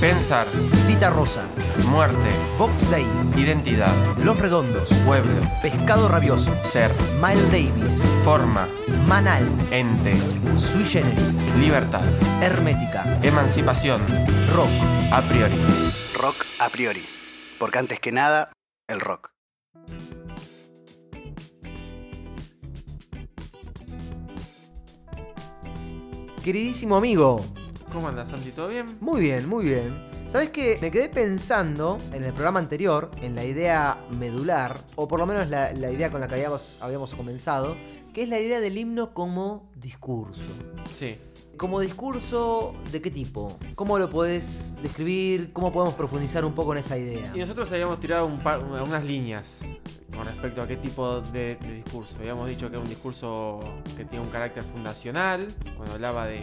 Pensar, Cita Rosa, muerte, Box Day, identidad, Los Redondos, pueblo, Pescado Rabioso, ser, Miles Davis, forma, Manal, ente, Sui Generis, libertad, Hermética, emancipación, Rock. a priori. Rock a priori. Porque antes que nada, el rock. Queridísimo amigo, ¿Cómo andas, Santi? ¿Todo bien? muy bien, muy bien. ¿Sabes qué? Me quedé pensando en el programa anterior, en la idea medular, o por lo menos la, la idea con la que habíamos, habíamos comenzado, que es la idea del himno como discurso. Sí. Como discurso, ¿de qué tipo? ¿Cómo lo podés describir? ¿Cómo podemos profundizar un poco en esa idea? Y nosotros habíamos tirado un par- unas líneas con respecto a qué tipo de, de discurso. Habíamos dicho que era un discurso que tiene un carácter fundacional, cuando hablaba de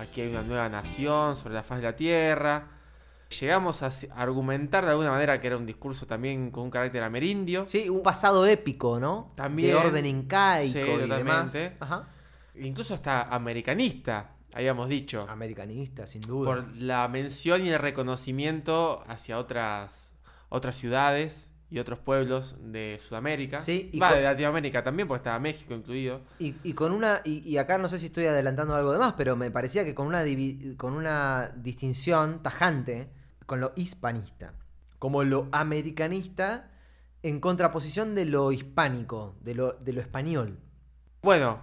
aquí hay una nueva nación sobre la faz de la tierra. Llegamos a argumentar de alguna manera que era un discurso también con un carácter amerindio. Sí, un pasado épico, ¿no? También. De orden incaico Sí, y demás. totalmente. Ajá. Incluso hasta americanista, habíamos dicho. Americanista, sin duda. por la mención y el reconocimiento hacia otras, otras ciudades y otros pueblos de Sudamérica. Sí, y Va, con- de Latinoamérica también, porque estaba México incluido. Y, y con una. Y, y acá no sé si estoy adelantando algo de más, pero me parecía que con una, divi- con una distinción tajante con lo hispanista. Como lo americanista en contraposición de lo hispánico, de lo, de lo español. Bueno,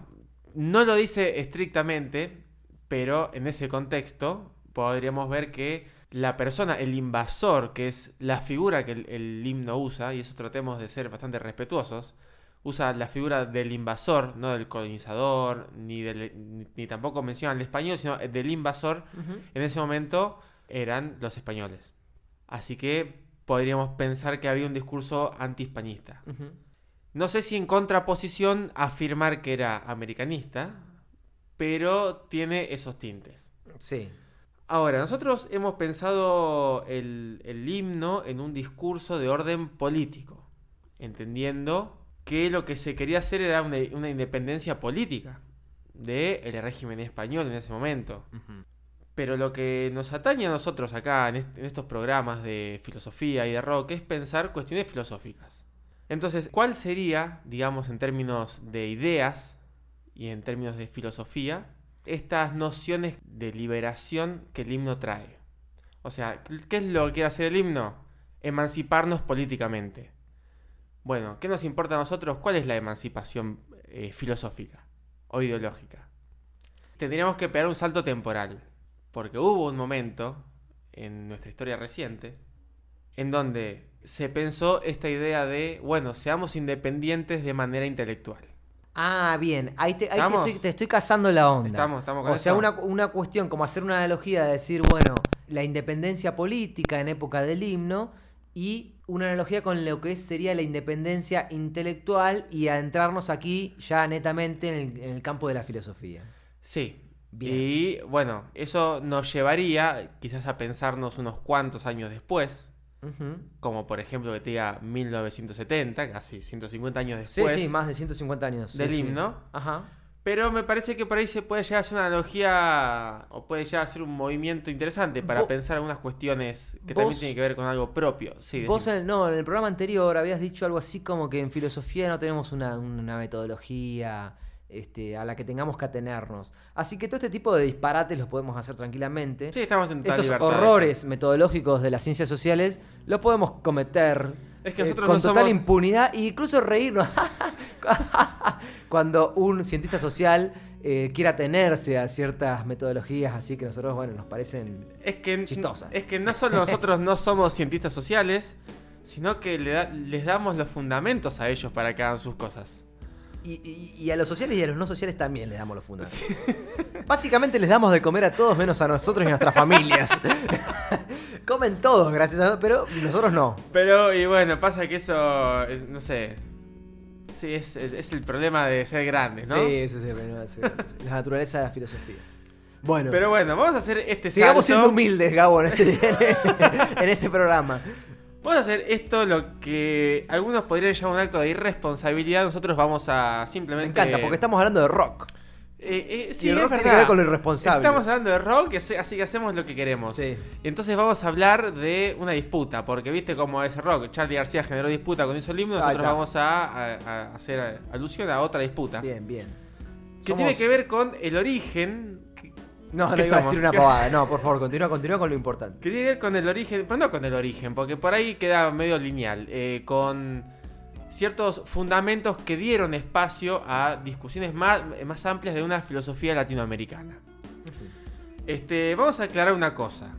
no lo dice estrictamente, pero en ese contexto podríamos ver que la persona, el invasor, que es la figura que el, el himno usa, y eso tratemos de ser bastante respetuosos, usa la figura del invasor, no del colonizador, ni, del, ni, ni tampoco menciona el español, sino del invasor, en ese momento eran los españoles. Así que podríamos pensar que había un discurso antihispanista. Ujú. No sé si en contraposición afirmar que era americanista, pero tiene esos tintes. Sí. Ahora, nosotros hemos pensado el, el himno en un discurso de orden político, entendiendo que lo que se quería hacer era una, una independencia política del régimen español en ese momento. Pero lo que nos atañe a nosotros acá en, est- en estos programas de filosofía y de rock es pensar cuestiones filosóficas. Entonces, ¿cuál sería, digamos, en términos de ideas y en términos de filosofía, estas nociones de liberación que el himno trae? O sea, ¿qué es lo que quiere hacer el himno? Emanciparnos políticamente. Bueno, ¿qué nos importa a nosotros? ¿Cuál es la emancipación eh, filosófica o ideológica? Tendríamos que pegar un salto temporal. Porque hubo un momento en nuestra historia reciente en donde se pensó esta idea de, bueno, seamos independientes de manera intelectual. Ah, bien. Ahí te, ahí te estoy, te estoy cazando la onda. Estamos, estamos con O sea, una, una cuestión como hacer una analogía de decir, bueno, la independencia política en época del himno y una analogía con lo que sería la independencia intelectual y adentrarnos aquí ya netamente en el, en el campo de la filosofía. Sí. Bien. Y bueno, eso nos llevaría quizás a pensarnos unos cuantos años después, Como por ejemplo que te diga 1970, casi 150 años Sí, después sí, más de 150 años. sí, del sí. himno. Ajá. Pero me parece que por ahí se puede llegar a hacer una analogía o puede llegar a ser un movimiento interesante para pensar algunas cuestiones que también tienen que ver con algo propio. Sí, Vos en el, no, en el programa anterior habías dicho algo así como que en filosofía no tenemos una, una metodología este, a la que tengamos que atenernos. Así que todo este tipo de disparates los podemos hacer tranquilamente. Sí, estamos en Estos libertad. horrores metodológicos de las ciencias sociales los podemos cometer Es que eh, con no total somos- impunidad e incluso reírnos cuando un cientista social eh, quiera atenerse a ciertas metodologías así que nosotros, bueno, nos parecen Es que, Chistosas. es que no solo nosotros no somos cientistas sociales, sino que le da- les damos los fundamentos a ellos para que hagan sus cosas. Y, a los sociales y a los no sociales también les damos los fundamentos. Básicamente les damos de comer a todos menos a nosotros y a nuestras familias. Comen todos, gracias a Dios, pero nosotros no. Pero, y bueno, pasa que eso, es- no sé, sí, es, es- es el problema de ser grandes, ¿no? Sí, eso sí, bueno, sí, sí. la naturaleza de la filosofía. Bueno, Pero bueno, vamos a hacer este sigamos salto. siendo humildes, Gabo, en este, en este programa. Vamos a hacer esto lo que algunos podrían llamar un acto de irresponsabilidad. Nosotros vamos a Me simplemente. encanta, porque estamos hablando de rock. Eh, eh, sí, y el es rock tiene que ver con lo irresponsable. Estamos hablando de rock, así que hacemos lo que queremos. Sí. Entonces vamos a hablar de una disputa, porque viste cómo es el rock. Charlie García generó disputa con hizo Ahí nosotros vamos a, a- a hacer alusión a otra disputa. Bien, bien. Que tiene que ver con el origen. No, no ¿Qué iba a decir una pavada. No, por favor, continúa, continúa con lo importante. que tiene que ver con el origen, pero no con el origen, porque por ahí queda medio lineal. eh, con ciertos fundamentos que dieron espacio a discusiones más, más amplias de una filosofía latinoamericana. Este, vamos a aclarar una cosa.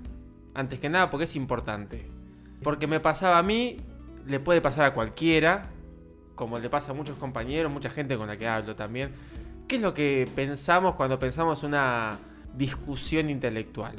Antes que nada, porque es importante. Porque me pasaba a mí, le puede pasar a cualquiera, como le pasa a muchos compañeros, mucha gente con la que hablo también. ¿Qué es lo que pensamos cuando pensamos una discusión intelectual?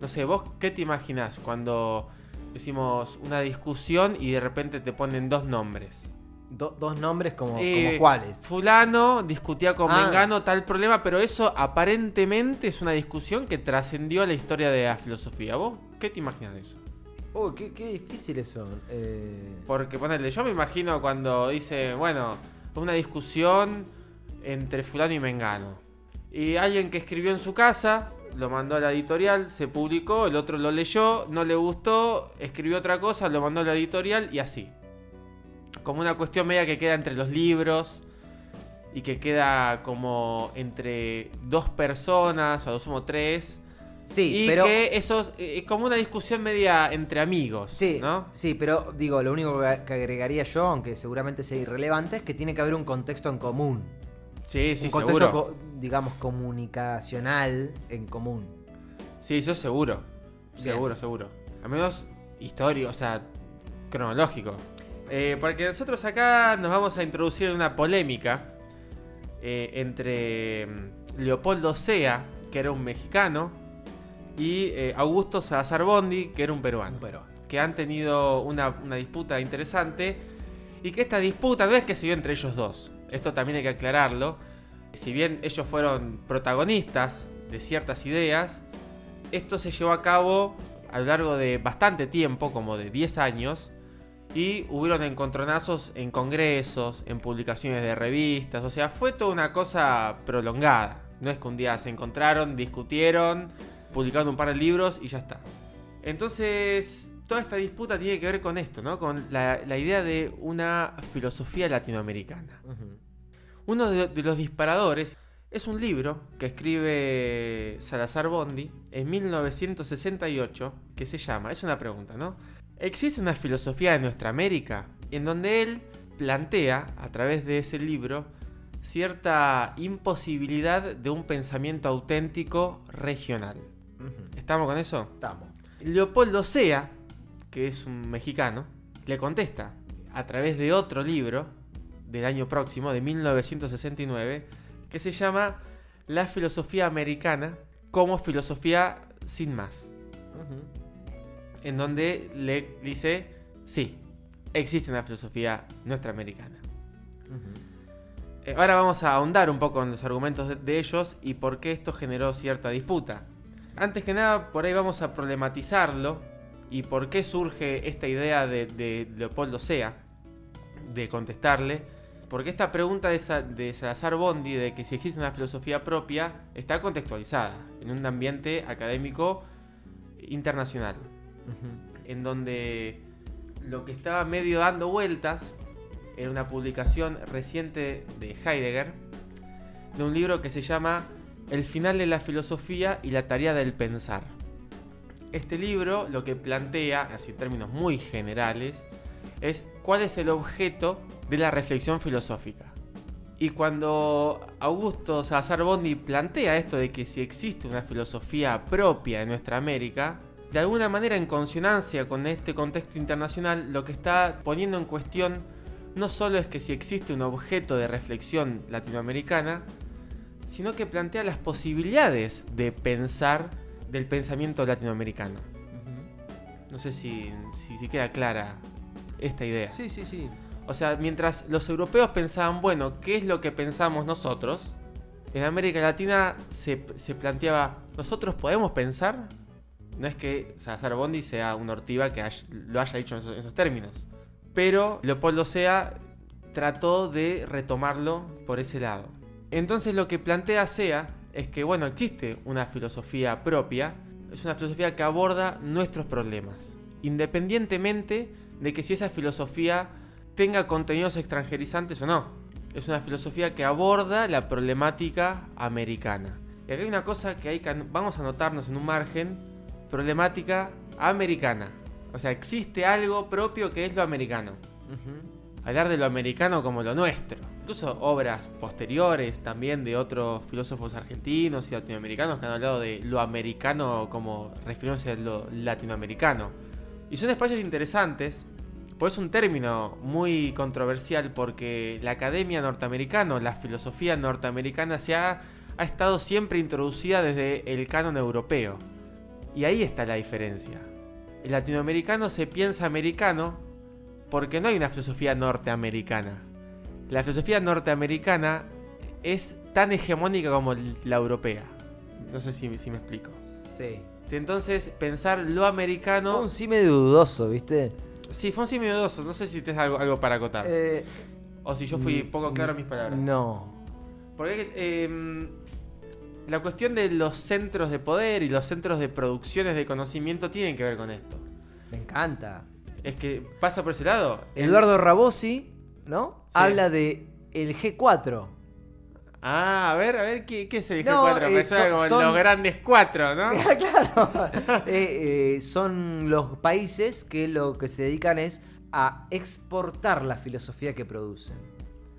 No sé, vos qué te imaginás cuando decimos una discusión y de repente te ponen dos nombres? Do- dos nombres como, Eh, como cuáles. Fulano discutía con Ah. Mengano tal problema, pero eso aparentemente es una discusión que trascendió a la historia de la filosofía. ¿Vos qué te imaginas de eso? Uy, qué, qué difícil eso. Eh, Porque ponele, yo me imagino cuando dice, bueno, una discusión entre fulano y Mengano. Y alguien que escribió en su casa, lo mandó a la editorial, se publicó, el otro lo leyó, no le gustó, escribió otra cosa, lo mandó a la editorial y así. Como una cuestión media que queda entre los libros y que queda como entre dos personas, o a lo sumo tres. sí, y pero. que eso es eh, como una discusión media entre amigos, Sí, ¿no? sí, pero digo, lo único que agregaría yo, aunque seguramente sea irrelevante, es que tiene que haber un contexto en común. Sí, sí, un contexto, seguro. digamos, comunicacional en común. Sí, eso seguro. Bien. Seguro, seguro. Al menos histórico, o sea, cronológico. Eh, porque nosotros acá nos vamos a introducir en una polémica eh, entre mm, Leopoldo Sea, que era un mexicano, y eh, Augusto Salazar Bondi, que era un peruano. Pero, Que han tenido una, una disputa interesante. Y que esta disputa no es que se dio entre ellos dos. Esto también hay que aclararlo. Si bien ellos fueron protagonistas de ciertas ideas, esto se llevó a cabo a lo largo de bastante tiempo, como de 10 años, y hubieron encontronazos en congresos, en publicaciones de revistas, o sea, fue toda una cosa prolongada. No es que un día se encontraron, discutieron, publicaron un par de libros y ya está. Entonces, toda esta disputa tiene que ver con esto, ¿no? Con la, idea de una filosofía latinoamericana. Uno de, de los disparadores es un libro que escribe Salazar Bondi en 1968 que se llama, es una pregunta, ¿no? ¿Existe una filosofía de nuestra América? En donde él plantea, a través de ese libro, cierta imposibilidad de un pensamiento auténtico regional. ¿Estamos con eso? Estamos. Leopoldo Sea, que es un mexicano, le contesta a través de otro libro del año próximo, de 1969, que se llama La filosofía americana como filosofía sin más. En donde le dice, sí, existe una filosofía nuestra americana. Ujú. Eh, Ahora vamos a ahondar un poco en los argumentos de, de ellos y por qué esto generó cierta disputa. Antes que nada, por ahí vamos a problematizarlo y por qué surge esta idea de, de Leopoldo Sea, de contestarle. Porque esta pregunta de, Sa- de Salazar Bondi, de que si existe una filosofía propia, está contextualizada en un ambiente académico internacional en donde lo que estaba medio dando vueltas era una publicación reciente de Heidegger, de un libro que se llama El final de la filosofía y la tarea del pensar. Este libro lo que plantea, así en términos muy generales, es cuál es el objeto de la reflexión filosófica. Y cuando Augusto Salazar Bondi plantea esto de que si existe una filosofía propia de nuestra América, de alguna manera en consonancia con este contexto internacional, lo que está poniendo en cuestión no solo es que si existe un objeto de reflexión latinoamericana, sino que plantea las posibilidades de pensar del pensamiento latinoamericano. No sé si, si, si queda clara esta idea. Sí, sí, sí. O sea, mientras los europeos pensaban, bueno, ¿qué es lo que pensamos nosotros? En América Latina se, se planteaba, ¿nosotros podemos pensar? No es que Salazar Bondi sea un ortiva que lo haya dicho en esos, en esos términos. Pero Leopoldo Sea trató de retomarlo por ese lado. Entonces lo que plantea SEA es que, bueno, existe una filosofía propia, es una filosofía que aborda nuestros problemas, independientemente de que si esa filosofía tenga contenidos extranjerizantes o no. Es una filosofía que aborda la problemática americana. Y acá hay una cosa que hay que vamos a anotarnos en un margen, problemática americana. O sea, existe algo propio que es lo americano. Hablar de lo americano como lo nuestro. Incluso obras posteriores también de otros filósofos argentinos y latinoamericanos que han hablado de lo americano como refiriéndose a lo latinoamericano. Y son espacios interesantes, pues es un término muy controversial porque la academia norteamericana, la filosofía norteamericana se ha, ha estado siempre introducida desde el canon europeo. Y ahí está la diferencia. El latinoamericano se piensa americano porque no hay una filosofía norteamericana. La filosofía norteamericana es tan hegemónica como la europea. No sé si, si me explico. Sí. Entonces, pensar lo americano. Fue un sí medio dudoso, ¿viste? Sí, fue un sí dudoso. No sé si tienes algo, algo para acotar. Eh, o si yo fui mm, poco claro en mis palabras. No. Porque eh, la cuestión de los centros de poder y los centros de producciones de conocimiento tienen que ver con esto. Me encanta. Es que pasa por ese lado. Eduardo Rabosi, ¿no? Sí. Habla de el G4. Ah, a ver, a ver, ¿qué, No, G4? Me eh, son- como son- los grandes cuatro, ¿no? claro. Eh, eh, son los países que lo que se dedican es a exportar la filosofía que producen.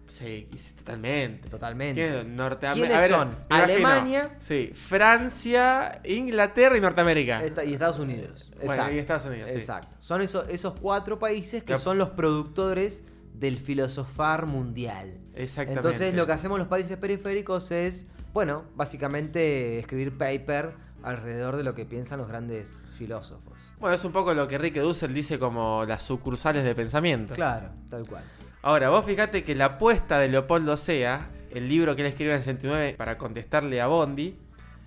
Sí, totalmente. Totalmente. ¿Quiénes son? Norteamérica. ¿Quiénes son? Alemania. Sí, Francia, Inglaterra y Norteamérica. Y Estados Unidos. Bueno, Exacto. y Estados Unidos, sí. Exacto. Son esos, esos cuatro países que Que- son los productores del filosofar mundial. Exactamente. Entonces lo que hacemos los países periféricos es, bueno, básicamente escribir paper alrededor de lo que piensan los grandes filósofos. Bueno, es un poco lo que Enrique Dussel dice como las sucursales de pensamiento. Claro, tal cual. Ahora, vos fíjate que la apuesta de Leopoldo Sea, el libro que él escribió en el 69 para contestarle a Bondi,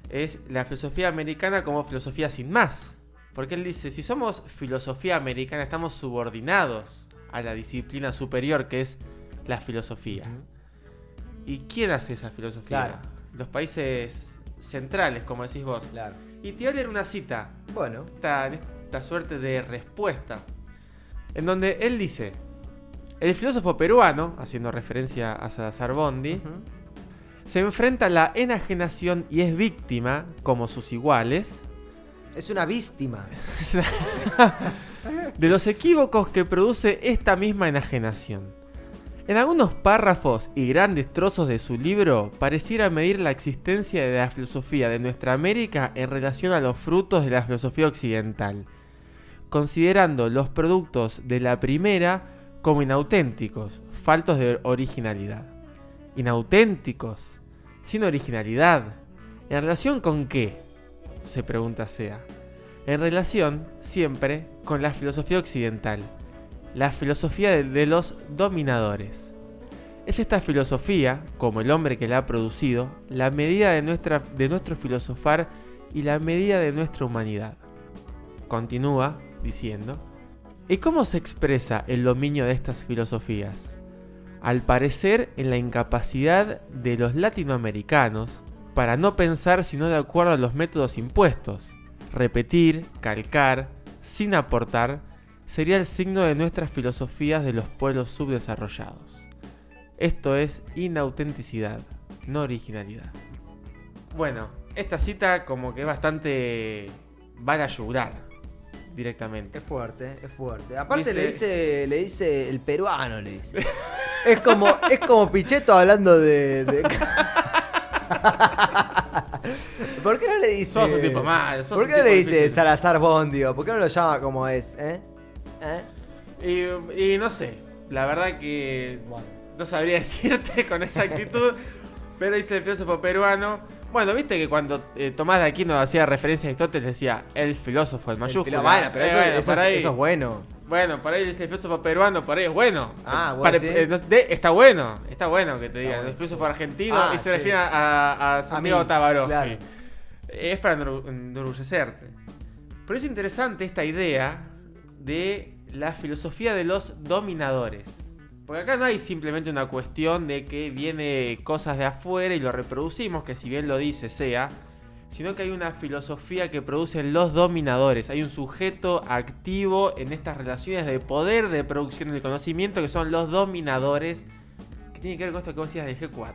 es la filosofía americana como filosofía sin más. Porque él dice, si somos filosofía americana, estamos subordinados a la disciplina superior que es la filosofía. ¿Y quién hace esa filosofía? Claro. Los países centrales, como decís vos. Claro. Y te voy a leer una cita Bueno, esta, esta suerte de respuesta. En donde él dice: El filósofo peruano, haciendo referencia a Salazar Bondi, se enfrenta a la enajenación y es víctima, como sus iguales, es una víctima. de los equívocos que produce esta misma enajenación. En algunos párrafos y grandes trozos de su libro pareciera medir la existencia de la filosofía de nuestra América en relación a los frutos de la filosofía occidental, considerando los productos de la primera como inauténticos, faltos de originalidad. Inauténticos, sin originalidad. ¿En relación con qué? se pregunta Sea. En relación, siempre, con la filosofía occidental, la filosofía de, los dominadores. Es esta filosofía, como el hombre que la ha producido, la medida de, nuestra, de nuestro filosofar y la medida de nuestra humanidad. Continúa diciendo, ¿y cómo se expresa el dominio de estas filosofías? Al parecer en la incapacidad de los latinoamericanos para no pensar sino de acuerdo a los métodos impuestos. Repetir, calcar, sin aportar, sería el signo de nuestras filosofías de los pueblos subdesarrollados. Esto es inautenticidad, no originalidad. Bueno, esta cita como que es bastante... va a la yugular directamente. Es fuerte, es fuerte. Aparte Dice- le dice, le dice el peruano, le dice. es como, es como Pichetto hablando de. de- ¿Por qué no le dice? Sos un tipo malo, sos ¿Por qué no le dice difícil. Salazar Bondio? ¿Por qué no lo llama como es? ¿Eh? ¿Eh? Y, y no sé, la verdad que no sabría decirte con exactitud, pero dice el filósofo peruano. Bueno, viste que cuando eh, Tomás de Aquino hacía referencia a Aristóteles decía el filósofo, mayúsculo. filo- bueno, pero Eh, eso, bueno, es, ahí- eso es bueno. Bueno, por ahí dice el filósofo peruano, por ahí es bueno. Ah, vos Pare- decís. no- de- está bueno, está bueno que te digan. bueno. El filósofo argentino Ah, y se sí. refiere a, a Santiago Tabarossi. claro. Es para enorgu- enorgullecerte. Pero es interesante esta idea de la filosofía de los dominadores. Porque acá no hay simplemente una cuestión de que viene cosas de afuera y lo reproducimos, que si bien lo dice sea, sino que hay una filosofía que producen los dominadores. Hay un sujeto activo en estas relaciones de poder de producción del conocimiento que son los dominadores, que tiene que ver con esto que vos decías del G4.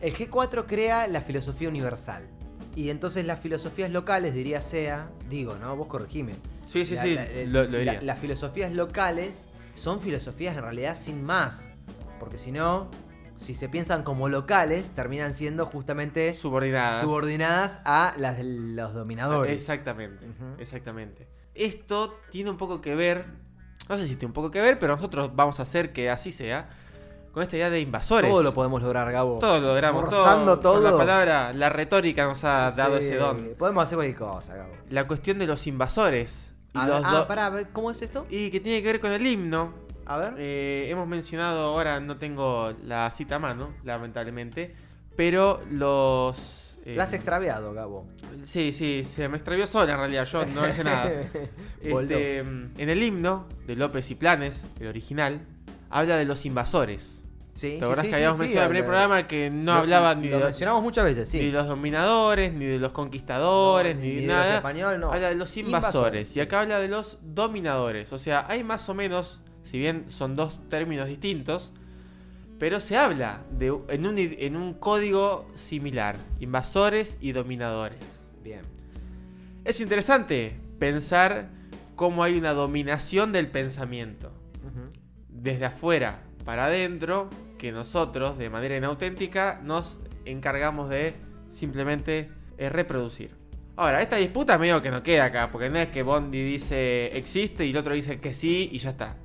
El G4 crea la filosofía universal. Y entonces las filosofías locales, diría sea, digo, ¿no? Vos corregime. Sí, sí, La- sí, la- lo, la- las filosofías locales son filosofías en realidad sin más. Porque si no, si se piensan como locales, terminan siendo justamente Subordinadas. subordinadas a las de los dominadores. Exactamente, exactamente. Esto tiene un poco que ver, no sé si tiene un poco que ver, pero nosotros vamos a hacer que así sea, con esta idea de invasores. Todo lo podemos lograr, Gabo. Todo lo logramos. Forzando todo. La palabra, la retórica nos ha dado Sí, ese don. Podemos hacer cualquier cosa, Gabo. La cuestión de los invasores. Y, A los ver- do- ah, pará, a ver, ¿cómo es esto? y que tiene que ver con el himno. A ver. Eh, hemos mencionado, ahora no tengo la cita a mano, lamentablemente, pero los... eh, La has extraviado, Gabo. Sí, sí, se me extravió sola en realidad, yo no hice nada. Este, en el himno de López y Planes, el original, habla de los invasores. Sí, ¿Te acordás sí, que habíamos sí, mencionado en el primer programa que no lo- hablaba ni, Lo de, mencionamos muchas veces, sí. ni de los dominadores, ni de los conquistadores, No, ni, de de nada? los no. Habla de los invasores. Invasores, Y acá habla de los dominadores. O sea, hay más o menos, si bien son dos términos distintos, pero se habla de, en, un, en un código similar. Invasores y dominadores. Bien. Es interesante pensar cómo hay una dominación del pensamiento. Desde afuera para adentro, que nosotros, de manera inauténtica, nos encargamos de simplemente eh, reproducir. Ahora, esta disputa medio que no queda acá, porque no es que Bondi dice existe y el otro dice que sí y ya está.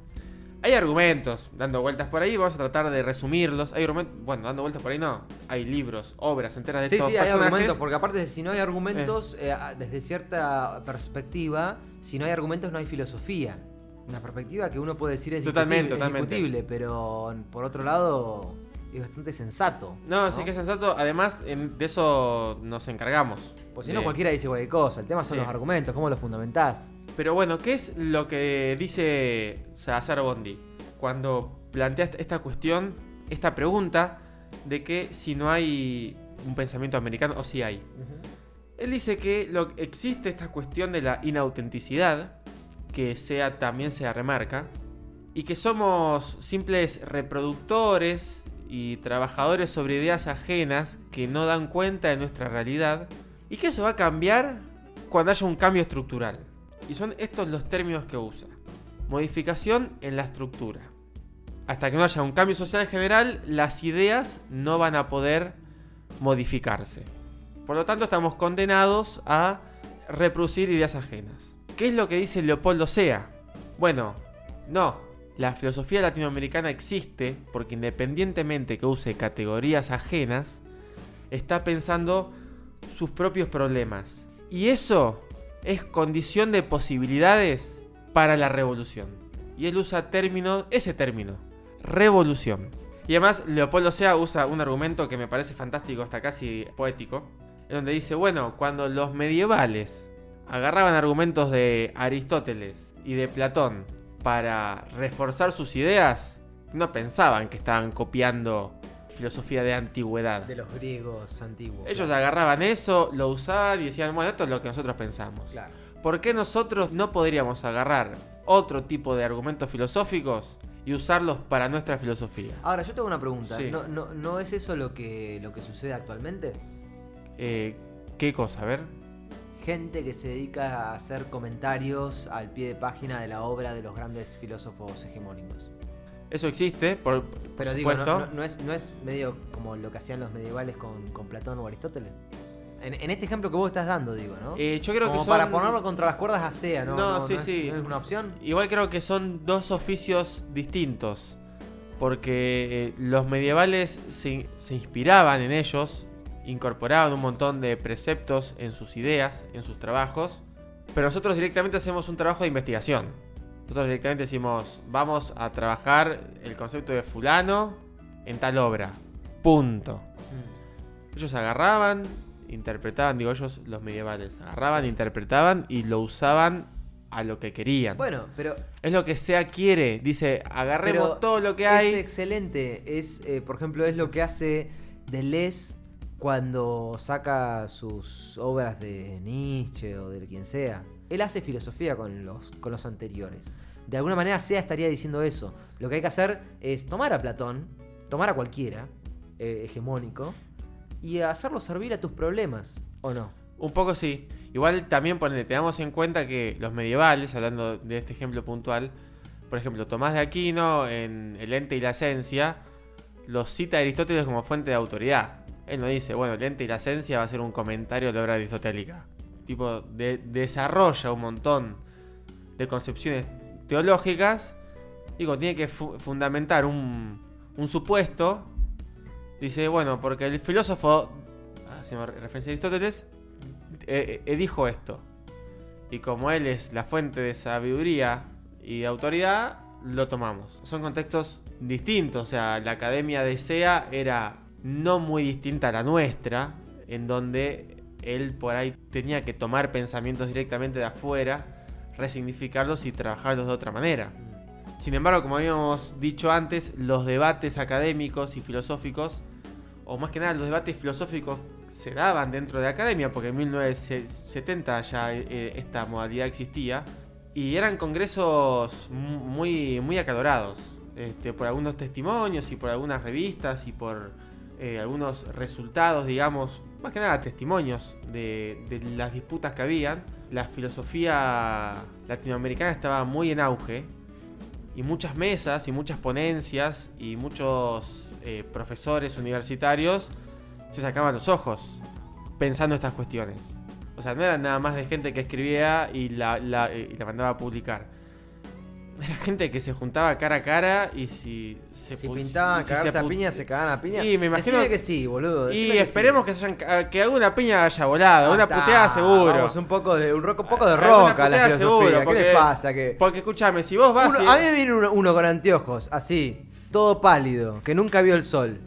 Hay argumentos dando vueltas por ahí, vamos a tratar de resumirlos. Hay argumentos, bueno, dando vueltas por ahí no. Hay libros, obras enteras de Sí, estos sí, hay argumentos, porque aparte si no hay argumentos, eh, desde cierta perspectiva, si no hay argumentos no hay filosofía. Una perspectiva que uno puede decir es Totalmente, discutible, es totalmente. discutible, pero por otro lado es bastante sensato. No, sí que es sensato. Además, en- de eso nos encargamos. Pues si De- no cualquiera dice cualquier cosa, el tema son Sí. los argumentos, cómo los fundamentás. Pero bueno, ¿qué es lo que dice Salazar Bondi? Cuando plantea esta- esta cuestión, esta pregunta de que si no hay un pensamiento americano o si hay. Él dice que lo, existe esta cuestión de la inautenticidad, que sea también se remarca, y que somos simples reproductores y trabajadores sobre ideas ajenas que no dan cuenta de nuestra realidad, y que eso va a cambiar cuando haya un cambio estructural. Y son estos los términos que usa. Modificación en la estructura. Hasta que no haya un cambio social general, las ideas no van a poder modificarse. Por lo tanto, estamos condenados a reproducir ideas ajenas. ¿Qué es lo que dice Leopoldo Sea? Bueno, no. La filosofía latinoamericana existe porque independientemente que use categorías ajenas, está pensando sus propios problemas. Y eso es condición de posibilidades para la revolución. Y él usa término, ese término, revolución. Y además Leopoldo Sea usa un argumento que me parece fantástico, hasta casi poético, en donde dice, bueno, cuando los medievales agarraban argumentos de Aristóteles y de Platón para reforzar sus ideas, no pensaban que estaban copiando filosofía de antigüedad. De los griegos antiguos. Ellos agarraban eso, lo usaban y decían, bueno, esto es lo que nosotros pensamos. Claro. ¿Por qué nosotros no podríamos agarrar otro tipo de argumentos filosóficos y usarlos para nuestra filosofía? Ahora, yo tengo una pregunta. Sí. ¿No, no, no es eso lo que, lo que sucede actualmente? Eh, ¿Qué cosa? A ver. Gente que se dedica a hacer comentarios al pie de página de la obra de los grandes filósofos hegemónicos. Eso existe, por, por Pero digo. ¿no, no, no es, ¿no es medio como lo que hacían los medievales con, con Platón o Aristóteles? En, en este ejemplo que vos estás dando, digo, ¿no? Eh, yo creo como que son... para ponerlo contra las cuerdas a SEA, ¿no? No, sí, es- sí. ¿No es una opción? Igual creo que son dos oficios distintos. Porque eh, los medievales se, se inspiraban en ellos, incorporaban un montón de preceptos en sus ideas, en sus trabajos. Pero nosotros directamente hacemos un trabajo de investigación. Nosotros directamente decimos, vamos a trabajar el concepto de fulano en tal obra. Punto. Ellos agarraban, interpretaban, digo ellos los medievales, agarraban, interpretaban y lo usaban a lo que querían. Bueno, pero Es lo que SEA quiere. Dice, agarremos todo lo que es hay. excelente. Es, eh, por ejemplo, es lo que hace Deleuze cuando saca sus obras de Nietzsche o de quien sea. Él hace filosofía con los, con los anteriores. De alguna manera, Sea estaría diciendo eso. Lo que hay que hacer es tomar a Platón, tomar a cualquiera eh, hegemónico y hacerlo servir a tus problemas, ¿o no? Un poco sí. Igual también ponele, tengamos en cuenta que los medievales, hablando de este ejemplo puntual, por ejemplo, Tomás de Aquino en El ente y la esencia, los cita a Aristóteles como fuente de autoridad. Él no dice, bueno, el ente y la esencia va a ser un comentario de la obra aristotélica. Tipo, de- desarrolla un montón de concepciones teológicas y tiene que fu- fundamentar un, un supuesto, dice, bueno, porque el filósofo, haciendo referencia a Aristóteles, eh, eh, dijo esto. Y como él es la fuente de sabiduría y de autoridad, lo tomamos. Son contextos distintos. O sea, la academia de SEA era no muy distinta a la nuestra, en donde él por ahí tenía que tomar pensamientos directamente de afuera, resignificarlos y trabajarlos de otra manera. Sin embargo, como habíamos dicho antes, los debates académicos y filosóficos, o más que nada los debates filosóficos se daban dentro de la academia, porque en 1970 ya eh, esta modalidad existía, y eran congresos mu- muy, muy acalorados, este, por algunos testimonios y por algunas revistas y por eh, algunos resultados, digamos, más que nada testimonios de, las disputas que habían. La filosofía latinoamericana estaba muy en auge y muchas mesas y muchas ponencias y muchos eh, profesores universitarios se sacaban los ojos pensando estas cuestiones. O sea, no eran nada más de gente que escribía y la, la- y la mandaba a publicar. Era gente que se juntaba cara a cara y si se si pintaban si cagarse se a piña, se cagaban a piña. Y me imagino- Decime que sí, boludo. Y que esperemos sí. que, se hayan que alguna piña haya volado, Ah, una puteada seguro. Vamos, un poco de, un, rock, un poco de Alguna rock a la filosofía. seguro, ¿Qué porque- les pasa? Que Porque escúchame, si vos vas Uno- y- a mí me viene uno, uno con anteojos, así, todo pálido, que nunca vio el sol.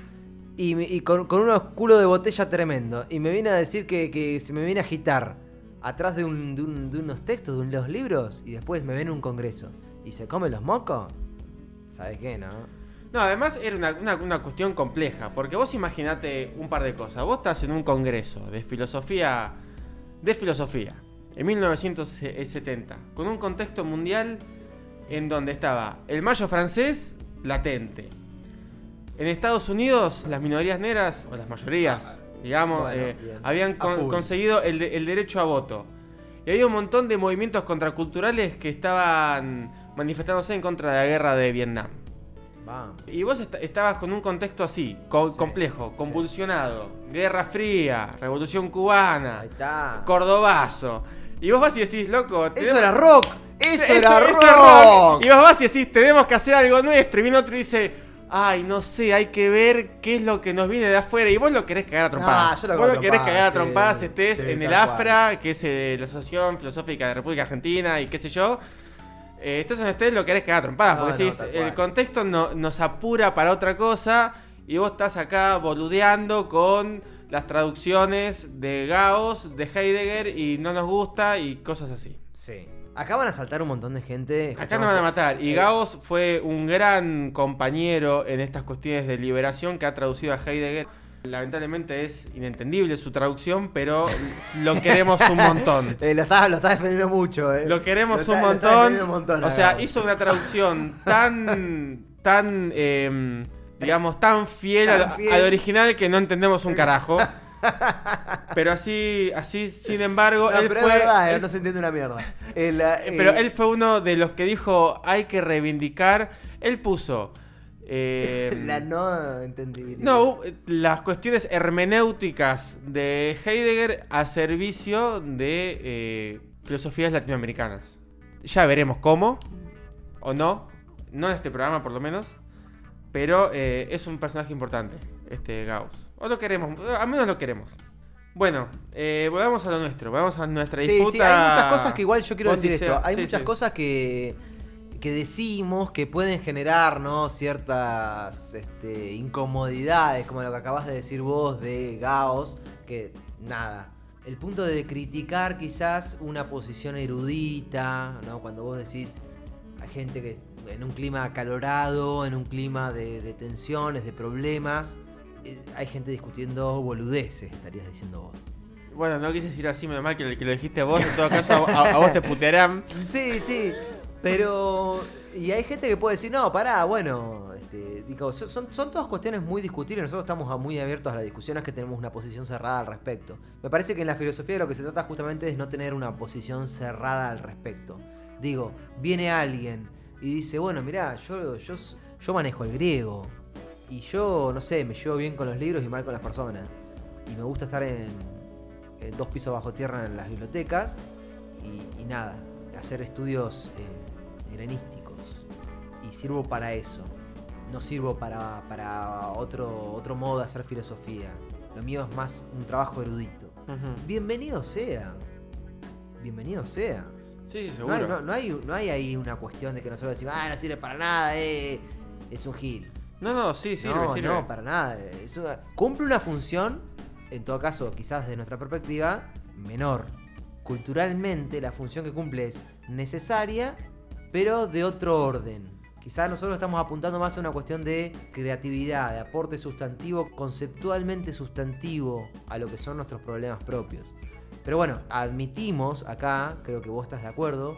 Y, y con, con unos culos de botella tremendo. Y me viene a decir que, que se me viene a agitar atrás de, un- de un- de unos textos, de unos libros. Y después me ven a un congreso. ¿Y se come los mocos? ¿Sabes qué, no? No, además era una, una- una cuestión compleja, porque vos imaginate un par de cosas. Vos estás en un congreso de filosofía, de filosofía, en 1970, con un contexto mundial en donde estaba el mayo francés latente. En Estados Unidos, las minorías negras, o las mayorías, digamos, Bueno, eh, habían con- conseguido el, el derecho a voto. Y había un montón de movimientos contraculturales que estaban manifestándose en contra de la guerra de Vietnam. Y vos est- estabas con un contexto así, co- Sí, complejo, sí. convulsionado, Guerra Fría, Revolución Cubana, Ahí está. Cordobazo. Y vos vas y decís, loco, Eso era rock. Eso, era eso rock. Y vos vas y decís, tenemos que hacer algo nuestro. Y viene otro y dice, ay, no sé, hay que ver qué es lo que nos viene de afuera. Y vos lo querés cagar a trompadas. yo lo vos lo querés trompadas, cagar a sí, trompadas, estés sí, en el cual. AFRA, que es eh, la Asociación Filosófica de República Argentina y qué sé yo. Eh, estés donde estés, lo querés a trompadas. No, porque no, decís, el contexto no- nos apura para otra cosa. Y vos estás acá boludeando con las traducciones de Gauss, de Heidegger, y no nos gusta, y cosas así. Sí. Acá van a saltar un montón de gente. Acá nos van a matar. Y Eh, Gauss fue un gran compañero en estas cuestiones de liberación que ha traducido a Heidegger. Lamentablemente es inentendible su traducción, pero lo queremos un montón. Eh, lo estás lo está defendiendo mucho, eh. Lo queremos Lo un está- está montón. defendiendo un montón, O sea, hizo una traducción tan, tan, em, digamos, tan fiel, Tan al, fiel. al original que no entendemos un carajo. Pero así, así, sin embargo, No, él pero fue. es verdad, eh, él no se entiende una mierda. El, eh, pero él fue uno de los que dijo hay que reivindicar. Él puso. Eh, La no entendibilidad. no, las cuestiones hermenéuticas de Heidegger a servicio de eh, filosofías latinoamericanas. Ya veremos cómo, o no, no en este programa por lo menos, pero eh, es un personaje importante, este Gauss. O lo queremos, al menos lo queremos. Bueno, eh, volvamos a lo nuestro, volvamos a nuestra Sí, disputa. sí, hay muchas cosas que igual yo quiero decir esto. Hay Sí, muchas sí. cosas que, que decimos que pueden generar, ¿no? Ciertas este, incomodidades, como lo que acabas de decir vos de Gauss, que nada. el punto de criticar quizás una posición erudita, ¿no? Cuando vos decís, hay gente que en un clima acalorado, en un clima de, de tensiones, de problemas, eh, hay gente discutiendo boludeces, estarías diciendo vos. Bueno, no quise decir así, menos mal que, lo- que lo dijiste vos. En todo caso, a, a vos te putearán. Sí, sí, pero... Y hay gente que puede decir, no, pará, bueno, este, digo, son, son, todas cuestiones muy discutibles, nosotros estamos muy abiertos a la discusión, es que tenemos una posición cerrada al respecto. Me parece que en la filosofía lo que se trata justamente es no tener una posición cerrada al respecto. Digo, viene alguien y dice, bueno, mirá, yo, yo, yo manejo el griego y yo, no sé, me llevo bien con los libros y mal con las personas. Y me gusta estar en, dos pisos bajo tierra en las bibliotecas y, y nada, hacer estudios eh, Y sirvo para eso. No sirvo para, para otro, otro modo de hacer filosofía. Lo mío es más un trabajo erudito. Bienvenido sea. Bienvenido sea. Sí, sí, No hay, seguro. no- no hay- no hay ahí una cuestión de que nosotros decimos, ah, no sirve para nada, eh, es un gil. No, no, sí, sirve, no, sirve. no, para nada. Es una- cumple una función, en todo caso, quizás desde nuestra perspectiva, menor. Culturalmente, la función que cumple es necesaria, pero de otro orden. Quizás nosotros estamos apuntando más a una cuestión de creatividad, de aporte sustantivo, conceptualmente sustantivo a lo que son nuestros problemas propios. Pero bueno, admitimos acá, creo que vos estás de acuerdo,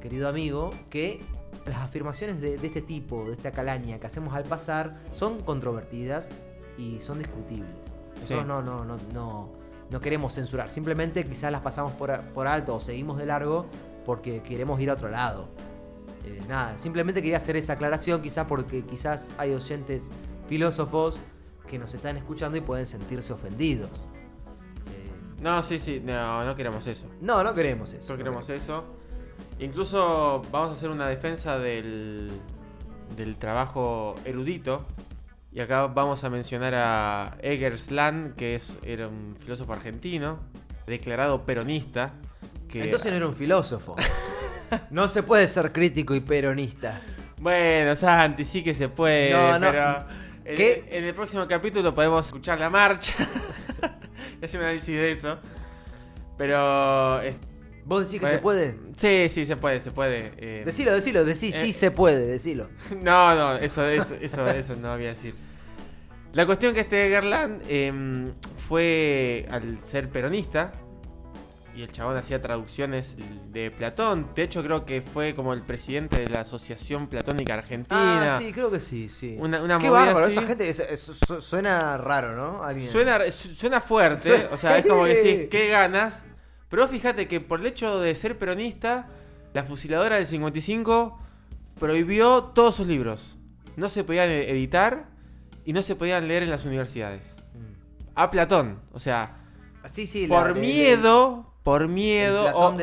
querido amigo, que las afirmaciones de, de este tipo, de esta calaña que hacemos al pasar, son controvertidas y son discutibles. Nosotros Sí. no, no, no, no, no queremos censurar, simplemente quizás las pasamos por, por alto o seguimos de largo porque queremos ir a otro lado. Eh, nada, simplemente quería hacer esa aclaración, quizás porque quizás hay oyentes filósofos que nos están escuchando y pueden sentirse ofendidos. Eh, No, sí, sí, no, no queremos eso. no, no queremos eso. No queremos eso. Incluso vamos a hacer una defensa del, del trabajo erudito. Y acá vamos a mencionar a Eggersland, que es, era un filósofo argentino, declarado peronista. Que, Entonces no era un filósofo. No se puede ser crítico y peronista. Bueno, Santi, sí que se puede, No, no. pero en, ¿Qué? en el próximo capítulo podemos escuchar la marcha y hacer un análisis de eso. Pero eh, ¿Vos decís que se puede? sí, sí, se puede, se puede. eh. Decilo, decilo, decí, sí Eh. se puede, decilo. No, no, eso, eso, eso, eso no voy a decir. La cuestión que este Gerland em, fue al ser peronista y el chabón hacía traducciones de Platón. De hecho, creo que fue como el presidente de la Asociación Platónica Argentina. Ah, sí, creo que sí, sí. Una, una Qué bárbaro, así. esa gente es- es- su- suena raro, ¿no? Alguien. Suena, su- suena fuerte, Suena- o sea, es como que decís, qué ganas. Pero fíjate que por el hecho de ser peronista, la fusiladora del 55 prohibió todos sus libros. No se podían editar y no se podían leer en las universidades. Mm. A Platón, o sea, Sí, sí, la- por miedo, por miedo o,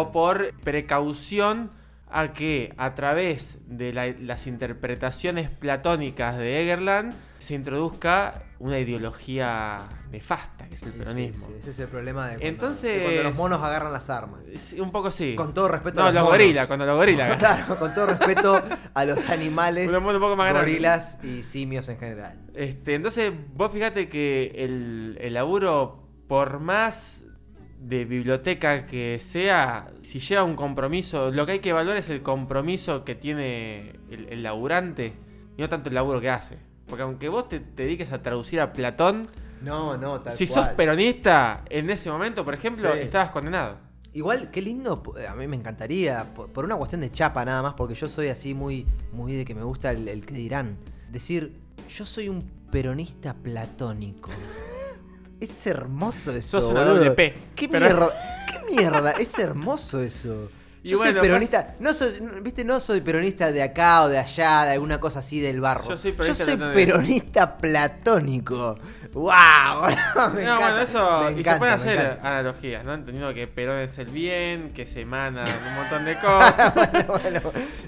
o por precaución a que a través de la- las interpretaciones platónicas de Egerland se introduzca una ideología nefasta, que es el Sí, peronismo. sí, sí, ese es el problema de cuando, Entonces- de cuando los monos agarran las armas. Un poco sí. Con todo respeto no, a los, los gorilas, cuando los gorilas. Claro, con todo respeto a los animales, un poco más gorilas y simios en general. Este, entonces, vos fíjate que el, el laburo, por más de biblioteca que sea, si lleva un compromiso, lo que hay que evaluar es el compromiso que tiene el, el laburante y no tanto el laburo que hace. Porque aunque vos te, te dediques a traducir a Platón, No, no, tal si cual. sos peronista, en ese momento, por ejemplo, Sí. estabas condenado. Igual, qué lindo, a mí me encantaría, por, por una cuestión de chapa nada más, porque yo soy así muy, muy de que me gusta el, el que dirán. Decir, yo soy un peronista platónico. Es hermoso eso. Sos una boludo. doble P. ¿Qué Pero- mierda? ¿Qué mierda? Es hermoso eso. Y Yo soy peronista, no soy, viste, no soy peronista de acá o de allá, de alguna cosa así del barro. Yo soy peronista soy platónico. peronista platónico. ¡Wow! no, encanta, bueno, eso. y se encanta, pueden me hacer encanta. analogías, ¿no? Entendiendo que Perón es el bien, que se emanan un montón de cosas. Bueno, bueno,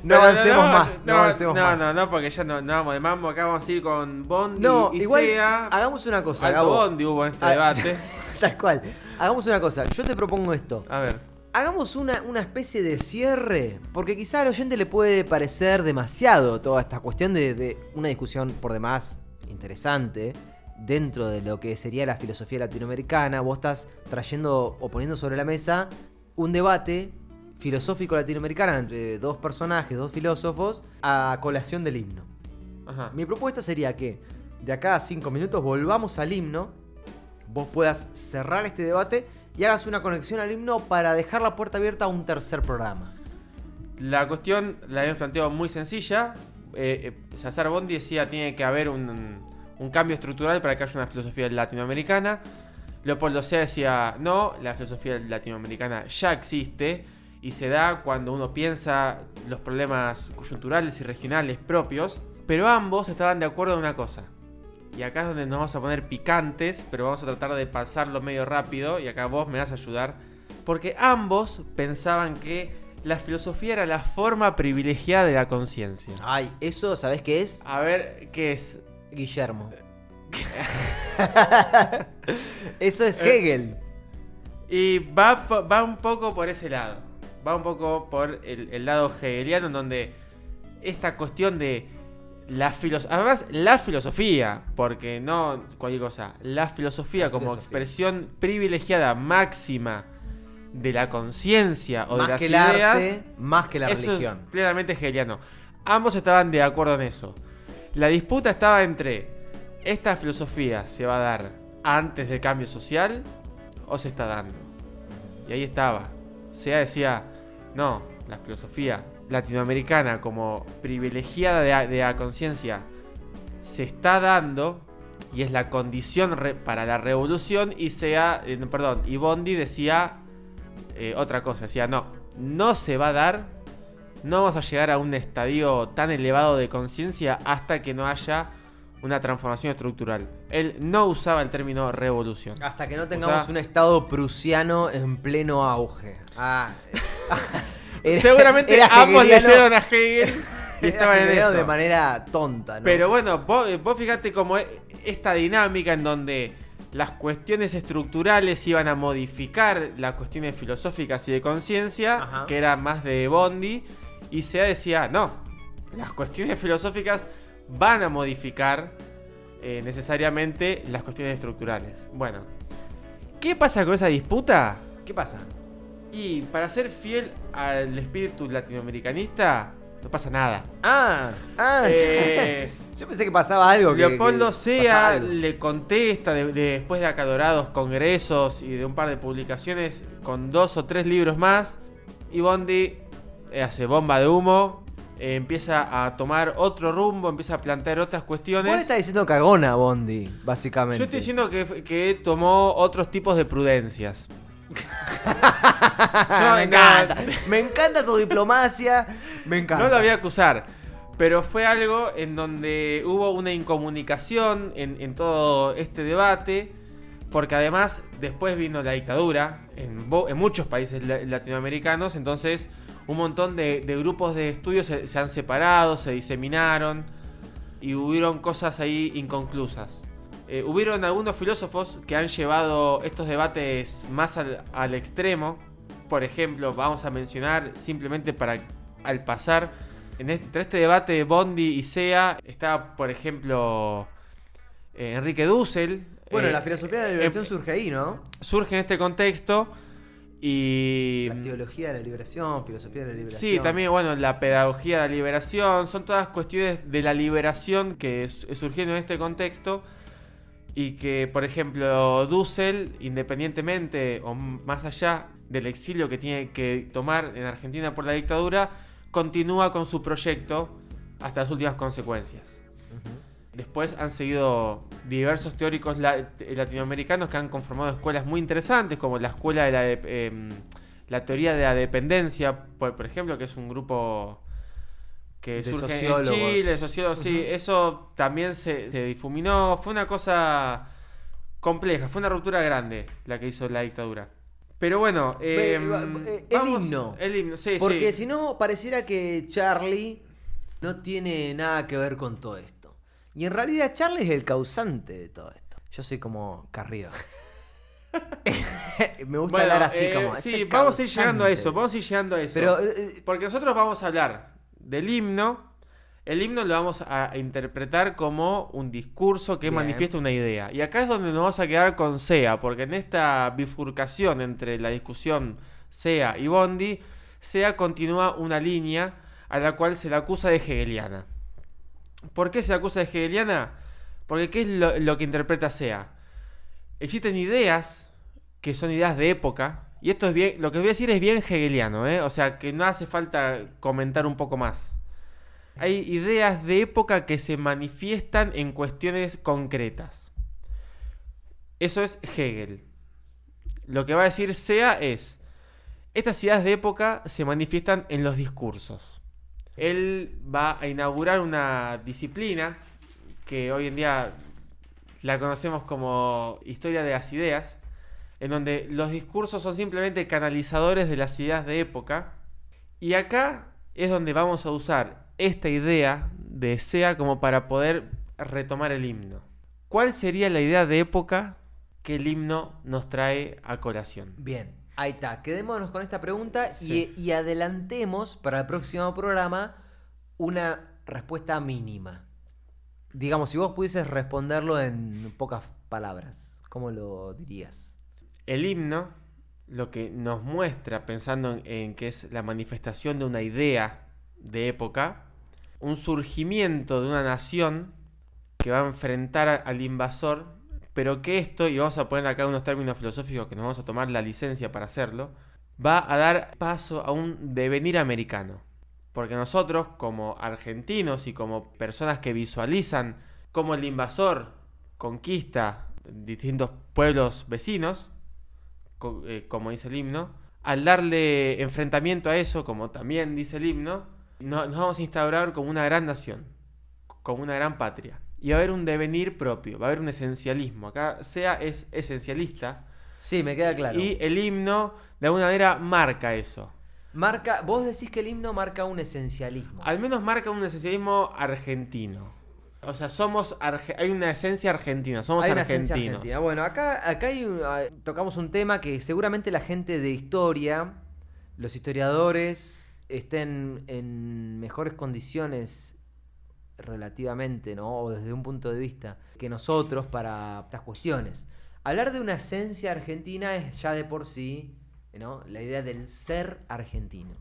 no avancemos más, no, No, avancemos no, más. no, no, porque ya no, no vamos de mambo. Acá vamos a ir con Bondi No, y igual Sea. hagamos una cosa. Bondi hubo en este Ah, debate. Tal cual. Hagamos una cosa. Yo te propongo esto. A ver. Hagamos una, una especie de cierre. Porque quizá al oyente le puede parecer demasiado toda esta cuestión de, de una discusión por demás interesante. dentro de lo que sería la filosofía latinoamericana, vos estás trayendo o poniendo sobre la mesa un debate filosófico latinoamericano entre dos personajes, dos filósofos, a colación del himno. Ajá. Mi propuesta sería que de acá a cinco minutos volvamos al himno, vos puedas cerrar este debate y hagas una conexión al himno para dejar la puerta abierta a un tercer programa. La cuestión la hemos planteado muy sencilla. Eh, eh, César Bondi decía tiene que haber un, un cambio estructural para que haya una filosofía latinoamericana. Leopoldo Sea decía no, la filosofía latinoamericana ya existe y se da cuando uno piensa los problemas coyunturales y regionales propios. Pero ambos estaban de acuerdo en una cosa. Y acá es donde nos vamos a poner picantes, pero vamos a tratar de pasarlo medio rápido y acá vos me vas a ayudar. Porque ambos pensaban que la filosofía era la forma privilegiada de la conciencia. Ay, eso, ¿sabés qué es? A ver, ¿qué es? Guillermo. eso es Eh, Hegel. Y va, va un poco por ese lado. Va un poco por el, el lado hegeliano, en donde esta cuestión de la filosofía. Además, la filosofía, porque no cualquier cosa. La filosofía La como filosofía. expresión privilegiada máxima de la conciencia o más de las que el ideas. arte, más que la eso religión. es plenamente hegeliano. Ambos estaban de acuerdo en eso. La disputa estaba entre esta filosofía se va a dar antes del cambio social o se está dando. Y ahí estaba. Sea decía, no, la filosofía latinoamericana como privilegiada de, la- de la conciencia se está dando y es la condición re- para la revolución y sea, eh, perdón, y Bondi decía eh, otra cosa, decía, no, no se va a dar, no vamos a llegar a un estadio tan elevado de conciencia hasta que no haya una transformación estructural. Él no usaba el término revolución. Hasta que no tengamos sea- un estado prusiano en pleno auge. Ah, era- Seguramente era ambos hegeliano- leyeron a Hegel y estaban en eso. de manera tonta, ¿no? Pero bueno, vos, vos fijate cómo es esta dinámica en donde las cuestiones estructurales iban a modificar las cuestiones filosóficas y de conciencia, que era más de Bondi, y Sea decía, no, las cuestiones filosóficas van a modificar eh, necesariamente las cuestiones estructurales. Bueno, ¿qué pasa con esa disputa? ¿Qué pasa? Y para ser fiel al espíritu latinoamericanista, no pasa nada. Ah, ah, Eh, yo, yo pensé que pasaba algo. que- Leopoldo que Sea algo. le contesta de- de- después de acalorados congresos y de un par de publicaciones con dos o tres libros más. Y Bondi eh, hace bomba de humo, eh, empieza a tomar otro rumbo, empieza a plantear otras Vos le cuestiones. estás diciendo cagona, Bondi, básicamente. Yo estoy diciendo que, que tomó otros tipos de prudencias. No, me encanta. Me encanta tu diplomacia. Me encanta. No lo voy a acusar. Pero fue algo en donde hubo una incomunicación en, en todo este debate. Porque además después vino la dictadura en, en muchos países la- latinoamericanos. Entonces un montón de, de grupos de estudios se, se han separado, se diseminaron. Y hubieron cosas ahí inconclusas. Eh, hubieron algunos filósofos que han llevado estos debates más al, al extremo. Por ejemplo, vamos a mencionar simplemente para al pasar. En este- entre este debate de Bondi y Sea está, por ejemplo, eh, Enrique Dussel. Bueno, Eh, la filosofía de la liberación eh, surge ahí, ¿no? surge en este contexto. Y. La teología de la liberación, filosofía de la liberación. Sí, también, bueno, la pedagogía de la liberación, son todas cuestiones de la liberación que surgieron en este contexto y que, por ejemplo, Dussel, independientemente o más allá del exilio que tiene que tomar en Argentina por la dictadura, continúa con su proyecto hasta las últimas consecuencias. Después han seguido diversos teóricos la- latinoamericanos que han conformado escuelas muy interesantes, como la escuela de la, de- em, la teoría de la dependencia, por, por ejemplo, que es un grupo que De surge sociólogos. en Chile, sociólogos, sí, eso también se, se difuminó, fue una cosa compleja, fue una ruptura grande la que hizo la dictadura. Pero bueno, em, eh, el himno. El himno, sí, Porque sí. si no, pareciera que Charlie no tiene nada que ver con todo esto. Y en realidad Charlie es el causante de todo esto. Yo soy como Carrillo. Me gusta Bueno, hablar así eh, como. sí, vamos a ir llegando a eso, vamos a ir llegando a eso. Pero eh, Porque nosotros vamos a hablar del himno El himno lo vamos a interpretar como un discurso que Bien. manifiesta una idea. Y acá es donde nos vamos a quedar con SEA, porque en esta bifurcación entre la discusión SEA y Bondi, SEA continúa una línea a la cual se la acusa de hegeliana. ¿Por qué se la acusa de hegeliana? Porque ¿qué es lo, lo que interpreta SEA? Existen ideas que son ideas de época, y esto es bien, lo que voy a decir es bien hegeliano, ¿eh? o sea que no hace falta comentar un poco más. Hay ideas de época que se manifiestan en cuestiones concretas. Eso es Hegel. Lo que va a decir Sea es, estas ideas de época se manifiestan en los discursos. Él va a inaugurar una disciplina que hoy en día la conocemos como historia de las ideas, en donde los discursos son simplemente canalizadores de las ideas de época. Y acá es donde vamos a usar esta idea de SEA como para poder retomar el himno. ¿Cuál sería la idea de época que el himno nos trae a colación? Bien, ahí está. Quedémonos con esta pregunta Sí. y, y adelantemos para el próximo programa una respuesta mínima. Digamos, si vos pudieses responderlo en pocas palabras, ¿cómo lo dirías? El himno lo que nos muestra, pensando en, que es la manifestación de una idea de época, un surgimiento de una nación que va a enfrentar al invasor, pero que esto, y vamos a poner acá unos términos filosóficos que nos vamos a tomar la licencia para hacerlo, va a dar paso a un devenir americano. Porque nosotros, como argentinos y como personas que visualizan cómo el invasor conquista distintos pueblos vecinos, co- eh, como dice el himno, al darle enfrentamiento a eso, como también dice el himno, no- nos vamos a instaurar como una gran nación, como una gran patria. Y va a haber un devenir propio, va a haber un esencialismo. Acá sea es esencialista Sí, me queda claro. y el himno de alguna manera marca eso. Marca, vos decís que el himno marca un esencialismo. Al menos marca un esencialismo argentino. O sea, somos arge- hay una esencia argentina, somos Hay una argentinos. esencia argentina. Bueno, acá, acá hay un- ah, tocamos un tema que seguramente la gente de historia, los historiadores, estén en mejores condiciones relativamente, ¿no? O desde un punto de vista, que nosotros para estas cuestiones. Hablar de una esencia argentina es ya de por sí, ¿no? La idea del ser argentino.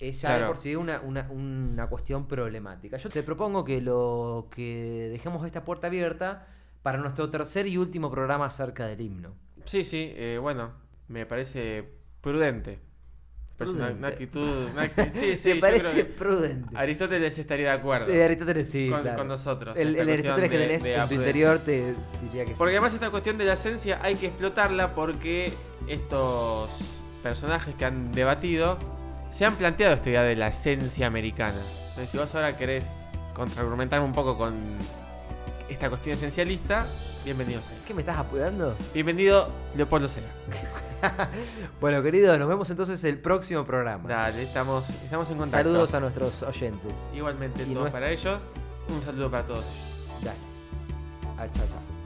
Es ya de por sí una, una- una cuestión problemática. Yo te propongo que lo que dejemos esta puerta abierta para nuestro tercer y último programa acerca del himno. Sí, sí, eh, bueno, me parece prudente. Parece una, actitud. una sí, sí, ¿Te parece prudente? Aristóteles estaría de acuerdo. Eh, Aristóteles sí, con, claro. con nosotros. El, el Aristóteles que tenés de en tu interior te diría que sí. Porque además esta cuestión de la esencia hay que explotarla porque estos personajes que han debatido se han planteado esta idea de la esencia americana. Entonces, si vos ahora querés contraargumentarme un poco con esta cuestión esencialista, bienvenido sea. ¿Qué me estás apurando? Bienvenido Leopoldo Sea. Bueno, querido, nos vemos entonces el próximo programa. Dale, estamos, estamos en contacto. Saludos a nuestros oyentes. Igualmente Y nuestra- para ellos. Un saludo para todos. Dale. Ah, chao, chao.